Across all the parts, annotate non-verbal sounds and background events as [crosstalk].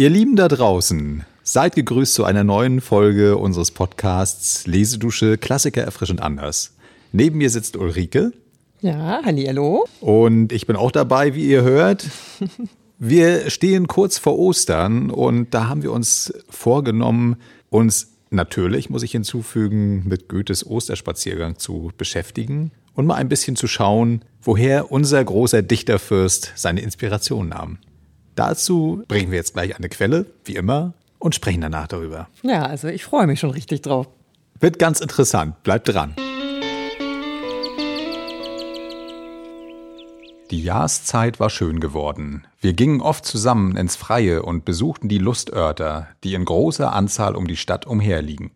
Ihr Lieben da draußen, seid gegrüßt zu einer neuen Folge unseres Podcasts Lesedusche Klassiker erfrischend anders. Neben mir sitzt Ulrike. Ja, hallo. Und ich bin auch dabei, wie ihr hört. Wir stehen kurz vor Ostern und da haben wir uns vorgenommen, uns natürlich, muss ich hinzufügen, mit Goethes Osterspaziergang zu beschäftigen und mal ein bisschen zu schauen, woher unser großer Dichterfürst seine Inspiration nahm. Dazu bringen wir jetzt gleich eine Quelle, wie immer, und sprechen danach darüber. Ja, also ich freue mich schon richtig drauf. Wird ganz interessant. Bleibt dran. Die Jahreszeit war schön geworden. Wir gingen oft zusammen ins Freie und besuchten die Lustörter, die in großer Anzahl um die Stadt umherliegen.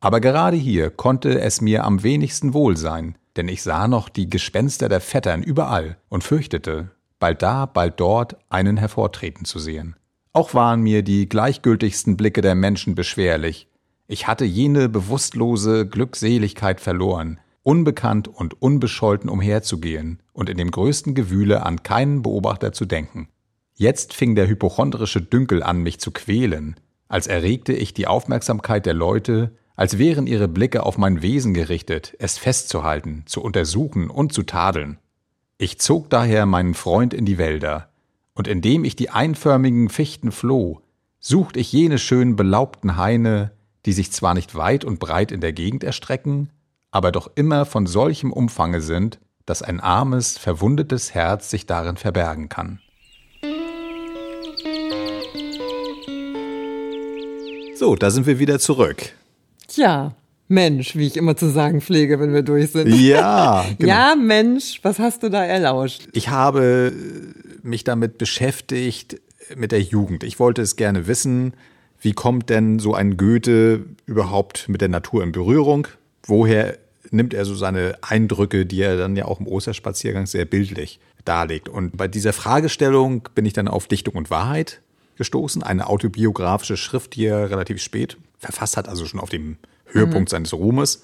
Aber gerade hier konnte es mir am wenigsten wohl sein, denn ich sah noch die Gespenster der Vettern überall und fürchtete, bald da, bald dort einen hervortreten zu sehen. Auch waren mir die gleichgültigsten Blicke der Menschen beschwerlich. Ich hatte jene bewusstlose Glückseligkeit verloren, unbekannt und unbescholten umherzugehen und in dem größten Gewühle an keinen Beobachter zu denken. Jetzt fing der hypochondrische Dünkel an, mich zu quälen, als erregte ich die Aufmerksamkeit der Leute, als wären ihre Blicke auf mein Wesen gerichtet, es festzuhalten, zu untersuchen und zu tadeln. Ich zog daher meinen Freund in die Wälder, und indem ich die einförmigen Fichten floh, sucht ich jene schönen belaubten Haine, die sich zwar nicht weit und breit in der Gegend erstrecken, aber doch immer von solchem Umfange sind, dass ein armes, verwundetes Herz sich darin verbergen kann. So, da sind wir wieder zurück. Tja, Mensch, wie ich immer zu sagen pflege, wenn wir durch sind. Ja, [laughs] genau. Ja, Mensch, was hast du da erlauscht? Ich habe mich damit beschäftigt mit der Jugend. Ich wollte es gerne wissen, wie kommt denn so ein Goethe überhaupt mit der Natur in Berührung? Woher nimmt er so seine Eindrücke, die er dann ja auch im Osterspaziergang sehr bildlich darlegt? Und bei dieser Fragestellung bin ich dann auf Dichtung und Wahrheit gestoßen, eine autobiografische Schrift, die er relativ spät verfasst hat, also schon auf dem Höhepunkt mhm. seines Ruhmes.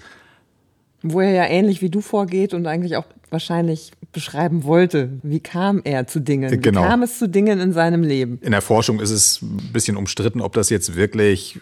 Wo er ja ähnlich wie du vorgeht und eigentlich auch wahrscheinlich beschreiben wollte, wie kam er zu Dingen? Wie genau. kam es zu Dingen in seinem Leben? In der Forschung ist es ein bisschen umstritten, ob das jetzt wirklich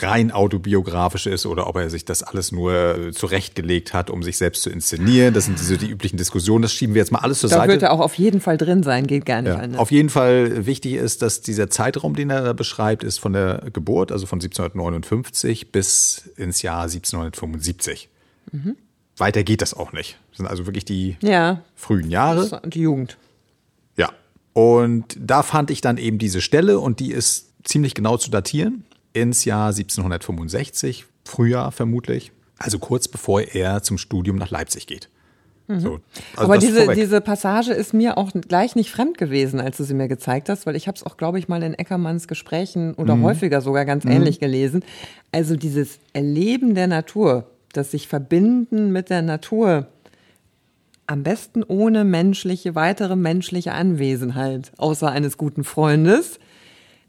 rein autobiografisch ist oder ob er sich das alles nur zurechtgelegt hat, um sich selbst zu inszenieren. Das sind diese die üblichen Diskussionen. Das schieben wir jetzt mal alles zur da Seite. Da wird er auch auf jeden Fall drin sein, geht gar nicht ja. anders. Auf jeden Fall wichtig ist, dass dieser Zeitraum, den er da beschreibt, ist von der Geburt, also von 1759 bis ins Jahr 1775. Mhm. Weiter geht das auch nicht. Das sind also wirklich die ja. frühen Jahre. Die Jugend. Ja. Und da fand ich dann eben diese Stelle und die ist ziemlich genau zu datieren. Ins Jahr 1765, Frühjahr vermutlich. Also kurz bevor er zum Studium nach Leipzig geht. Mhm. So, also Aber diese, diese Passage ist mir auch gleich nicht fremd gewesen, als du sie mir gezeigt hast, weil ich habe es auch, glaube ich, mal in Eckermanns Gesprächen oder mhm. häufiger sogar ganz mhm. ähnlich gelesen. Also dieses Erleben der Natur, das sich verbinden mit der Natur, am besten ohne menschliche, weitere menschliche Anwesenheit, außer eines guten Freundes,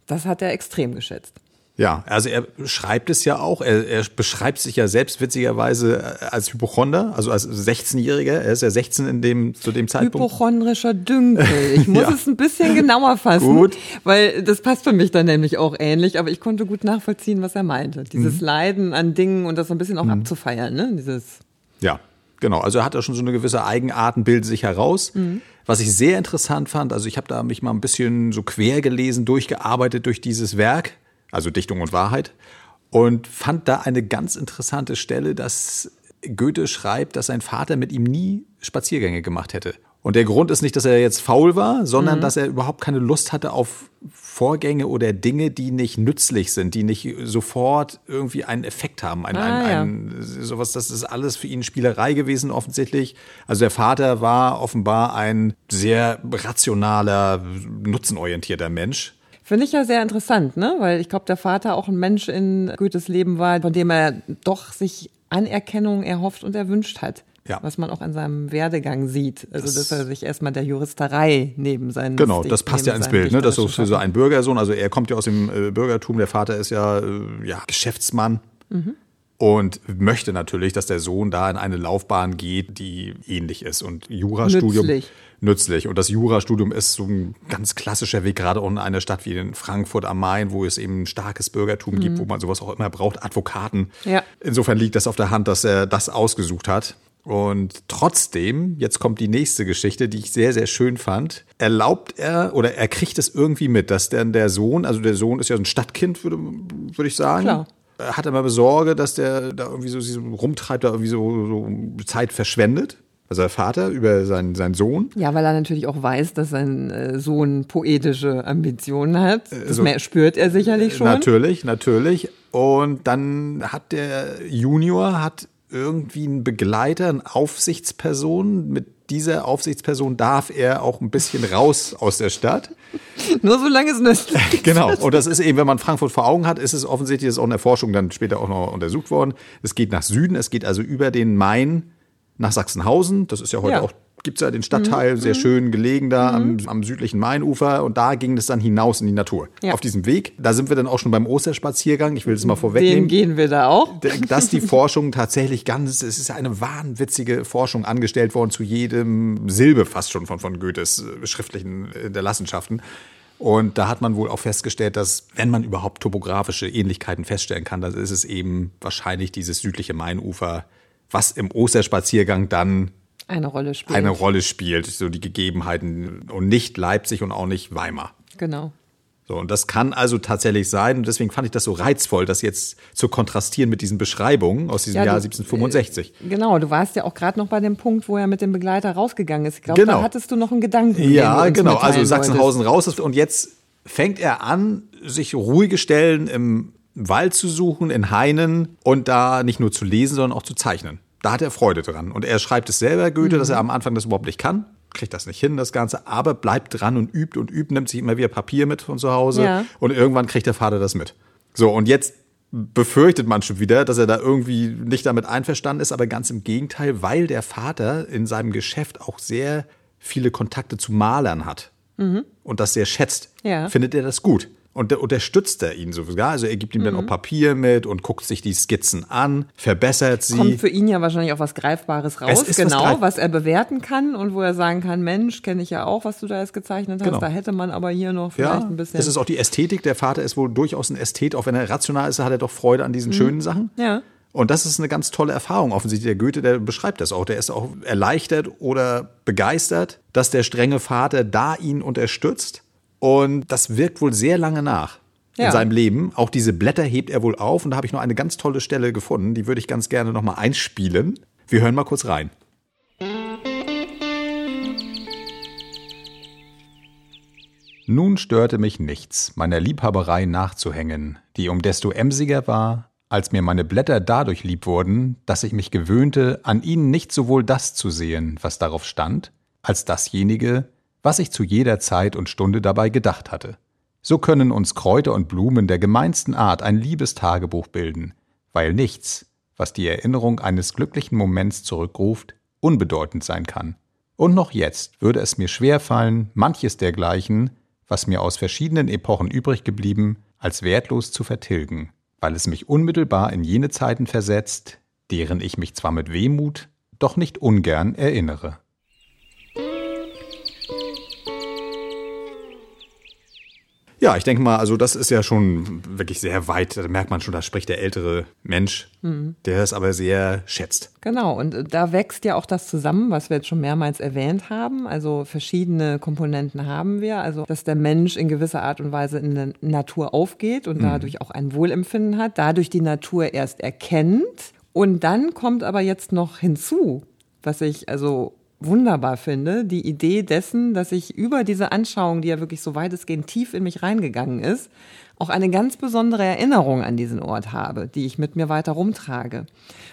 das hat er extrem geschätzt. Ja, also er schreibt es ja auch, er, er beschreibt sich ja selbst witzigerweise als Hypochonder, also als 16-Jähriger, er ist ja 16 in dem, zu dem Zeitpunkt. Hypochondrischer Dünkel. Ich [laughs] muss ja. es ein bisschen genauer fassen, gut. weil das passt für mich dann nämlich auch ähnlich, aber ich konnte gut nachvollziehen, was er meinte. Dieses mhm. Leiden an Dingen und das so ein bisschen auch mhm. abzufeiern, ne? Dieses. Ja, genau. Also er hat da schon so eine gewisse Eigenarten, bildet sich heraus. Mhm. Was ich sehr interessant fand, also ich habe da mich mal ein bisschen so quer gelesen, durchgearbeitet durch dieses Werk also Dichtung und Wahrheit, und fand da eine ganz interessante Stelle, dass Goethe schreibt, dass sein Vater mit ihm nie Spaziergänge gemacht hätte. Und der Grund ist nicht, dass er jetzt faul war, sondern mhm. dass er überhaupt keine Lust hatte auf Vorgänge oder Dinge, die nicht nützlich sind, die nicht sofort irgendwie einen Effekt haben. Ein, ah, ein, ja. ein, sowas, das ist alles für ihn Spielerei gewesen, offensichtlich. Also der Vater war offenbar ein sehr rationaler, nutzenorientierter Mensch. Finde ich ja sehr interessant, ne? Weil ich glaube, der Vater auch ein Mensch in Goethes Leben war, von dem er doch sich Anerkennung erhofft und erwünscht hat. Ja. Was man auch an seinem Werdegang sieht. Also, das dass er sich erstmal der Juristerei neben seinen. Genau, das passt ja ins Bild, ne? Das ist so, so ein Bürgersohn. Also, er kommt ja aus dem äh, Bürgertum. Der Vater ist ja, äh, ja Geschäftsmann. Mhm. und möchte natürlich, dass der Sohn da in eine Laufbahn geht, die ähnlich ist. Und Jurastudium nützlich. Nützlich. Und das Jurastudium ist so ein ganz klassischer Weg, gerade in einer Stadt wie in Frankfurt am Main, wo es eben ein starkes Bürgertum mhm. gibt, wo man sowas auch immer braucht, Advokaten. Ja. Insofern liegt das auf der Hand, dass er das ausgesucht hat. Und trotzdem, jetzt kommt die nächste Geschichte, die ich sehr, sehr schön fand. Erlaubt er oder er kriegt es irgendwie mit, dass dann der Sohn, also der Sohn ist ja so ein Stadtkind, würde, würde ich sagen. Klar hat immer Besorge, dass der da irgendwie so, so rumtreibt, da irgendwie so, so Zeit verschwendet. Also der Vater über seinen, seinen Sohn. Ja, weil er natürlich auch weiß, dass sein äh, Sohn poetische Ambitionen hat. Das also, spürt er sicherlich schon. Natürlich, natürlich. Und dann hat der Junior hat irgendwie einen Begleiter, eine Aufsichtsperson. Mit dieser Aufsichtsperson darf er auch ein bisschen raus aus der Stadt. [laughs] Nur solange es [laughs] ist. Genau. Und das ist eben, wenn man Frankfurt vor Augen hat, ist es offensichtlich, das ist auch in der Forschung dann später auch noch untersucht worden. Es geht nach Süden, es geht also über den Main nach Sachsenhausen. Das ist ja heute ja. auch gibt es ja den Stadtteil, mhm. sehr schön gelegen da mhm. am, am, südlichen Mainufer und da ging es dann hinaus in die Natur. Ja. Auf diesem Weg, da sind wir dann auch schon beim Osterspaziergang, ich will es mal vorwegnehmen. Den gehen wir da auch. Dass die Forschung tatsächlich ganz, es ist eine wahnwitzige Forschung angestellt worden zu jedem Silbe fast schon von, von Goethes äh, schriftlichen äh, der Lassenschaften. Und da hat man wohl auch festgestellt, dass wenn man überhaupt topografische Ähnlichkeiten feststellen kann, dann ist es eben wahrscheinlich dieses südliche Mainufer, was im Osterspaziergang dann eine Rolle spielt. Eine Rolle spielt, so die Gegebenheiten und nicht Leipzig und auch nicht Weimar. Genau. So, und das kann also tatsächlich sein. Und deswegen fand ich das so reizvoll, das jetzt zu kontrastieren mit diesen Beschreibungen aus diesem ja, Jahr 1765. Äh, genau, du warst ja auch gerade noch bei dem Punkt, wo er mit dem Begleiter rausgegangen ist. Ich glaube, genau. da hattest du noch einen Gedanken. Ja, genau. Also Sachsenhausen wolltest. raus. Und jetzt fängt er an, sich ruhige Stellen im Wald zu suchen, in Hainen und da nicht nur zu lesen, sondern auch zu zeichnen. Da hat er Freude dran. Und er schreibt es selber, Goethe, mhm. dass er am Anfang das überhaupt nicht kann. Kriegt das nicht hin, das Ganze, aber bleibt dran und übt und übt, nimmt sich immer wieder Papier mit von zu Hause. Ja. Und irgendwann kriegt der Vater das mit. So, und jetzt befürchtet man schon wieder, dass er da irgendwie nicht damit einverstanden ist, aber ganz im Gegenteil, weil der Vater in seinem Geschäft auch sehr viele Kontakte zu Malern hat mhm. und das sehr schätzt, ja. findet er das gut und unterstützt er ihn sogar. Also er gibt ihm mhm. dann auch Papier mit und guckt sich die Skizzen an, verbessert sie. Kommt für ihn ja wahrscheinlich auch was Greifbares raus, genau, was, was, er bewerten kann und wo er sagen kann, Mensch, kenne ich ja auch, was du da jetzt gezeichnet hast. Genau. Da hätte man aber hier noch vielleicht ja, ein bisschen. Das ist auch die Ästhetik. Der Vater ist wohl durchaus ein Ästhet, auch wenn er rational ist, hat er doch Freude an diesen mhm. schönen Sachen. Ja. Und das ist eine ganz tolle Erfahrung. Offensichtlich der Goethe, der beschreibt das auch. Der ist auch erleichtert oder begeistert, dass der strenge Vater da ihn unterstützt und das wirkt wohl sehr lange nach in ja. seinem Leben. Auch diese Blätter hebt er wohl auf. Und da habe ich noch eine ganz tolle Stelle gefunden. Die würde ich ganz gerne nochmal einspielen. Wir hören mal kurz rein. Nun störte mich nichts, meiner Liebhaberei nachzuhängen, die um desto emsiger war, als mir meine Blätter dadurch lieb wurden, dass ich mich gewöhnte, an ihnen nicht sowohl das zu sehen, was darauf stand, als dasjenige, was ich zu jeder Zeit und Stunde dabei gedacht hatte. So können uns Kräuter und Blumen der gemeinsten Art ein liebes Tagebuch bilden, weil nichts, was die Erinnerung eines glücklichen Moments zurückruft, unbedeutend sein kann. Und noch jetzt würde es mir schwer fallen, manches dergleichen, was mir aus verschiedenen Epochen übrig geblieben, als wertlos zu vertilgen, weil es mich unmittelbar in jene Zeiten versetzt, deren ich mich zwar mit Wehmut, doch nicht ungern erinnere. Ja, ich denke mal, also das ist ja schon wirklich sehr weit. Da merkt man schon, da spricht der ältere Mensch, mhm. der es aber sehr schätzt. Genau, und äh, da wächst ja auch das zusammen, was wir jetzt schon mehrmals erwähnt haben. Also verschiedene Komponenten haben wir. Also, dass der Mensch in gewisser Art und Weise in der Natur aufgeht und mhm. dadurch auch ein Wohlempfinden hat, dadurch die Natur erst erkennt. Und dann kommt aber jetzt noch hinzu, was ich also wunderbar finde, die Idee dessen, dass ich über diese Anschauung, die ja wirklich so weitestgehend tief in mich reingegangen ist, auch eine ganz besondere Erinnerung an diesen Ort habe, die ich mit mir weiter rumtrage.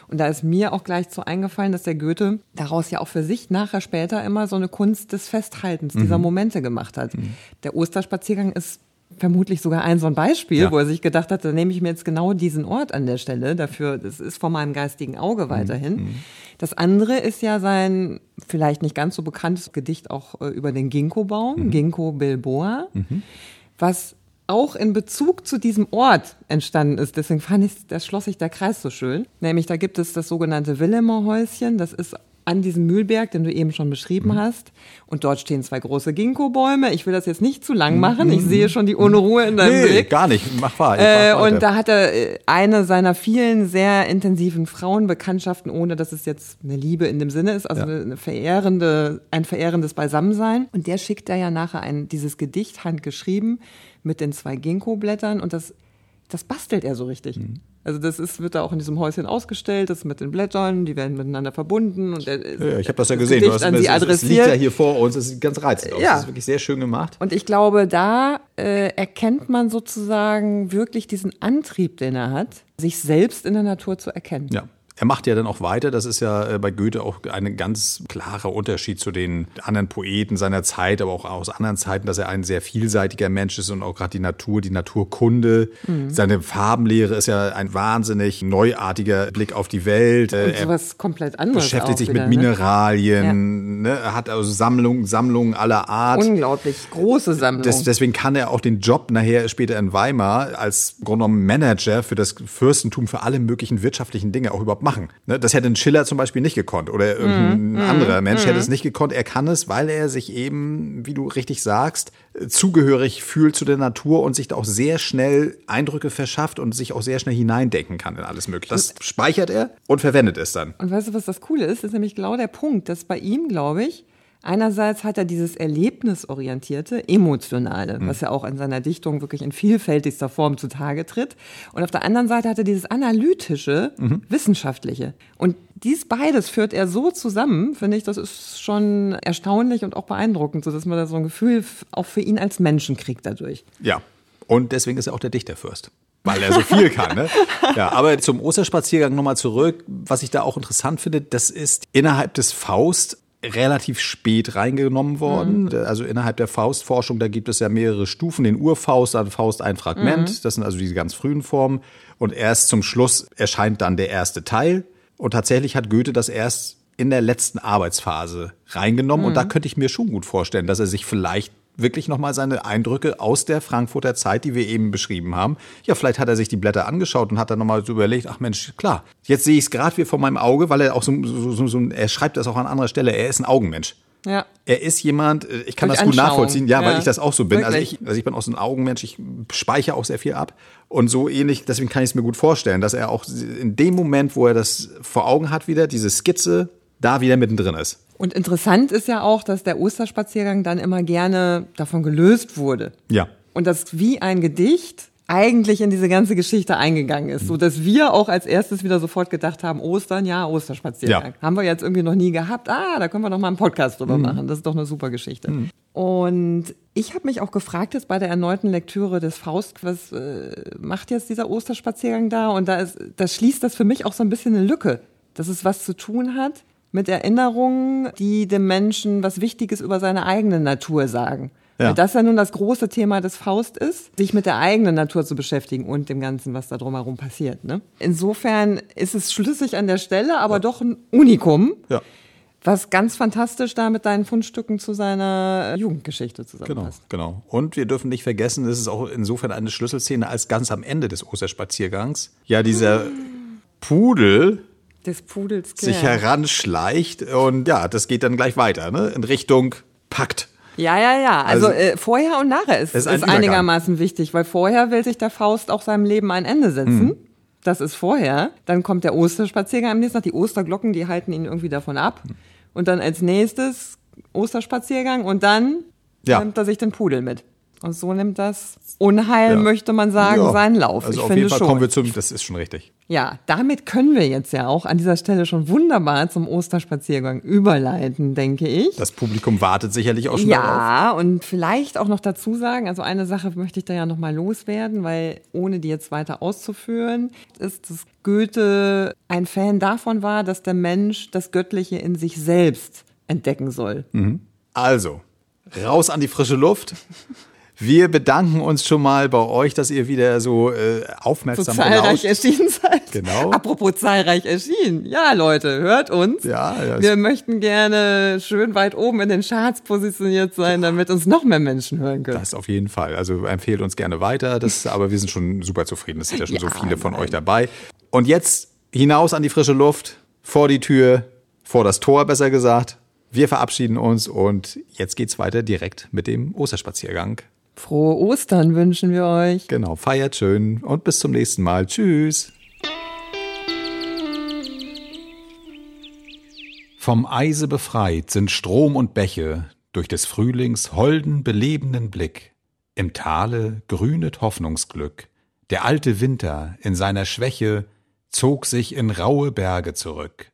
Und da ist mir auch gleich so eingefallen, dass der Goethe daraus ja auch für sich nachher später immer so eine Kunst des Festhaltens dieser mhm. Momente gemacht hat. Mhm. Der Osterspaziergang ist vermutlich sogar ein so ein Beispiel, ja. wo er sich gedacht hat, da nehme ich mir jetzt genau diesen Ort an der Stelle dafür, das ist vor meinem geistigen Auge mhm. weiterhin. Mhm. Das andere ist ja sein vielleicht nicht ganz so bekanntes Gedicht auch äh, über den Ginkgo-Baum, mhm. Ginkgo bilboa, mhm. was auch in Bezug zu diesem Ort entstanden ist. Deswegen fand ich, da schloss sich der Kreis so schön. Nämlich, da gibt es das sogenannte Willemer Häuschen. Das ist an diesem Mühlberg, den du eben schon beschrieben mhm. hast. Und dort stehen zwei große Ginkgo-Bäume. Ich will das jetzt nicht zu lang mhm. machen. Ich sehe schon die Unruhe in deinem nee, Blick. gar nicht. Mach wahr. Äh, und da hat er äh, eine seiner vielen sehr intensiven Frauenbekanntschaften, ohne dass es jetzt eine Liebe in dem Sinne ist, also ja. eine verehrende, ein verehrendes Beisammensein. Und der schickt da ja nachher ein, dieses Gedicht handgeschrieben mit den zwei Ginkgo-Blättern und das das bastelt er so richtig. Mhm. Also das ist, wird da auch in diesem Häuschen ausgestellt, das mit den Blättern, die werden miteinander verbunden und er, ja, ich habe das ja gesehen. Du hast, an sie es. Es liegt ja hier vor uns, es sieht ganz reizend aus. Ja. Das ist wirklich sehr schön gemacht. Und ich glaube, da äh, erkennt man sozusagen wirklich diesen Antrieb, den er hat, sich selbst in der Natur zu erkennen. Ja. Er macht ja dann auch weiter, das ist ja äh, bei Goethe auch ein ganz klarer Unterschied zu den anderen Poeten seiner Zeit, aber auch aus anderen Zeiten, dass er ein sehr vielseitiger Mensch ist und auch gerade die Natur, die Naturkunde. Mhm. Seine Farbenlehre ist ja ein wahnsinnig neuartiger Blick auf die Welt. Und äh, er sowas komplett anderes. Beschäftigt sich wieder, mit ne? Mineralien, ne? Ja. hat also Sammlungen, Sammlungen aller Art. Unglaublich große Sammlungen. Des, deswegen kann er auch den Job nachher später in Weimar als Grunde Manager für das Fürstentum für alle möglichen wirtschaftlichen Dinge auch überhaupt machen machen. Ne, das hätte ein Schiller zum Beispiel nicht gekonnt oder irgendein mm, anderer Mensch mm. hätte es nicht gekonnt. Er kann es, weil er sich eben, wie du richtig sagst, zugehörig fühlt zu der Natur und sich da auch sehr schnell Eindrücke verschafft und sich auch sehr schnell hineindenken kann in alles Mögliche. Das speichert er und verwendet es dann. Und weißt du, was das Coole ist? Das ist nämlich genau der Punkt, dass bei ihm, glaube ich, Einerseits hat er dieses erlebnisorientierte, emotionale, mhm. was ja auch in seiner Dichtung wirklich in vielfältigster Form zutage tritt. Und auf der anderen Seite hat er dieses analytische, mhm. wissenschaftliche. Und dies beides führt er so zusammen, finde ich, das ist schon erstaunlich und auch beeindruckend, so dass man da so ein Gefühl auch für ihn als Menschen kriegt dadurch. Ja. Und deswegen ist er auch der Dichterfürst weil er so viel [laughs] kann. Ne? Ja, aber zum Osterspaziergang nochmal zurück. Was ich da auch interessant finde, das ist innerhalb des Faust relativ spät reingenommen worden. Mhm. Also innerhalb der Faustforschung, da gibt es ja mehrere Stufen, den Urfaust, dann Faust ein Fragment, mhm. das sind also diese ganz frühen Formen. Und erst zum Schluss erscheint dann der erste Teil. Und tatsächlich hat Goethe das erst in der letzten Arbeitsphase reingenommen. Mhm. Und da könnte ich mir schon gut vorstellen, dass er sich vielleicht wirklich nochmal seine Eindrücke aus der Frankfurter Zeit, die wir eben beschrieben haben. Ja, vielleicht hat er sich die Blätter angeschaut und hat dann nochmal so überlegt, ach Mensch, klar, jetzt sehe ich es gerade wie vor meinem Auge, weil er auch so, so, so, so, er schreibt das auch an anderer Stelle, er ist ein Augenmensch. Ja. Er ist jemand, äh, ich kann Durch das gut nachvollziehen, ja, ja, weil ich das auch so bin. Also ich, also ich bin auch so ein Augenmensch, ich speichere auch sehr viel ab. Und so ähnlich, deswegen kann ich es mir gut vorstellen, dass er auch in dem Moment, wo er das vor Augen hat, wieder diese Skizze, da wieder mittendrin ist. Und interessant ist ja auch, dass der Osterspaziergang dann immer gerne davon gelöst wurde. Ja. Und das wie ein Gedicht eigentlich in diese ganze Geschichte eingegangen ist, so dass wir auch als erstes wieder sofort gedacht haben, Ostern, ja, Osterspaziergang. Ja. Haben wir jetzt irgendwie noch nie gehabt. Ah, da können wir noch mal einen Podcast drüber mhm. machen. Das ist doch eine super Geschichte. Mhm. Und ich habe mich auch gefragt jetzt bei der erneuten Lektüre des Faust, was äh, macht jetzt dieser Osterspaziergang da? Und da ist, das schließt das für mich auch so ein bisschen eine Lücke, dass es was zu tun hat mit Erinnerungen, die dem Menschen was Wichtiges über seine eigene Natur sagen. Ja. Weil das ja nun das große Thema des Faust ist, sich mit der eigenen Natur zu beschäftigen und dem Ganzen, was da drumherum passiert. Ne? Insofern ist es schlüssig an der Stelle, aber ja. doch ein Unikum. Ja. Was ganz fantastisch da mit deinen Fundstücken zu seiner Jugendgeschichte zusammenpasst. Genau, genau. Und wir dürfen nicht vergessen, es ist auch insofern eine Schlüsselszene, als ganz am Ende des Osterspaziergangs ja dieser Pudel des Pudels Kern. sich heranschleicht und ja, das geht dann gleich weiter, ne? In Richtung Pakt. Ja, ja, ja. Also, also äh, vorher und nachher ist, ist, ist einigermaßen wichtig, weil vorher will sich der Faust auch seinem Leben ein Ende setzen. Mhm. Das ist vorher. Dann kommt der Osterspaziergang am nächsten Tag. Die Osterglocken, die halten ihn irgendwie davon ab. Und dann als nächstes Osterspaziergang und dann ja. nimmt er sich den Pudel mit. Und so nimmt das Unheil, ja. möchte man sagen, ja. seinen Lauf. Also ich auf jeden Fall schon. kommen wir zum, das ist schon richtig. Ja, damit können wir jetzt ja auch an dieser Stelle schon wunderbar zum Osterspaziergang überleiten, denke ich. Das Publikum wartet sicherlich auch schon ja, darauf. Ja, und vielleicht auch noch dazu sagen, also eine Sache möchte ich da ja nochmal loswerden, weil ohne die jetzt weiter auszuführen, ist, dass Goethe ein Fan davon war, dass der Mensch das Göttliche in sich selbst entdecken soll. Mhm. Also, raus an die frische Luft. Wir bedanken uns schon mal bei euch, dass ihr wieder so äh, aufmerksam so zahlreich erschienen seid. Genau. Apropos zahlreich erschienen. Ja, Leute, hört uns. Ja, ja. Wir möchten gerne schön weit oben in den Charts positioniert sein, damit uns noch mehr Menschen hören können. Das auf jeden Fall. Also empfehlt uns gerne weiter. Das, [laughs] aber wir sind schon super zufrieden. Es sind ja schon ja, so viele von nein. euch dabei. Und jetzt hinaus an die frische Luft, vor die Tür, vor das Tor besser gesagt. Wir verabschieden uns und jetzt geht's weiter direkt mit dem Osterspaziergang. Frohe Ostern wünschen wir euch. Genau, feiert schön und bis zum nächsten Mal. Tschüss. Vom Eise befreit sind Strom und Bäche durch des Frühlings holden, belebenden Blick. Im Tale grünet Hoffnungsglück. Der alte Winter in seiner Schwäche zog sich in raue Berge zurück.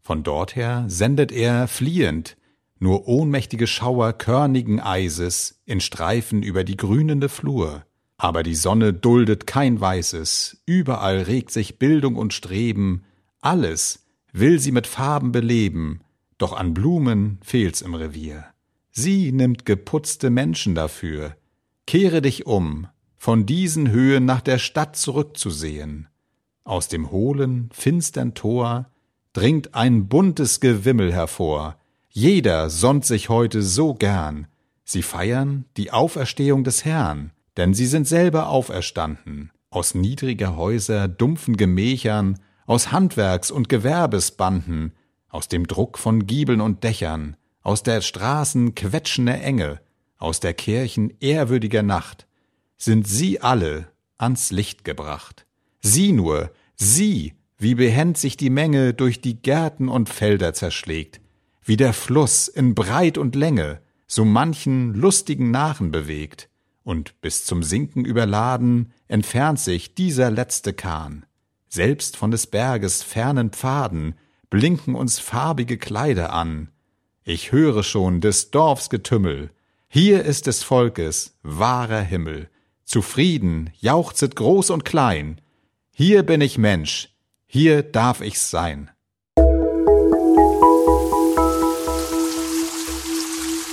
Von dorther sendet er fliehend nur ohnmächtige Schauer körnigen Eises in Streifen über die grünende Flur. Aber die Sonne duldet kein Weißes, überall regt sich Bildung und Streben, alles will sie mit Farben beleben, doch an Blumen fehlt's im Revier. Sie nimmt geputzte Menschen dafür. Kehre dich um, von diesen Höhen nach der Stadt zurückzusehen. Aus dem hohlen, finstern Tor dringt ein buntes Gewimmel hervor, jeder sonnt sich heute so gern. Sie feiern die Auferstehung des Herrn, denn sie sind selber auferstanden, aus niedriger Häuser dumpfen Gemächern, aus Handwerks- und Gewerbesbanden, aus dem Druck von Giebeln und Dächern, aus der Straßen quetschender Enge, aus der Kirchen ehrwürdiger Nacht, sind sie alle ans Licht gebracht. Sie nur, sie, wie behend sich die Menge durch die Gärten und Felder zerschlägt, wie der Fluss in Breit und Länge so manchen lustigen Narren bewegt, und bis zum Sinken überladen entfernt sich dieser letzte Kahn. Selbst von des Berges fernen Pfaden blinken uns farbige Kleider an. Ich höre schon des Dorfs Getümmel, hier ist des Volkes wahrer Himmel. Zufrieden jauchzet groß und klein, hier bin ich Mensch, hier darf ich's sein.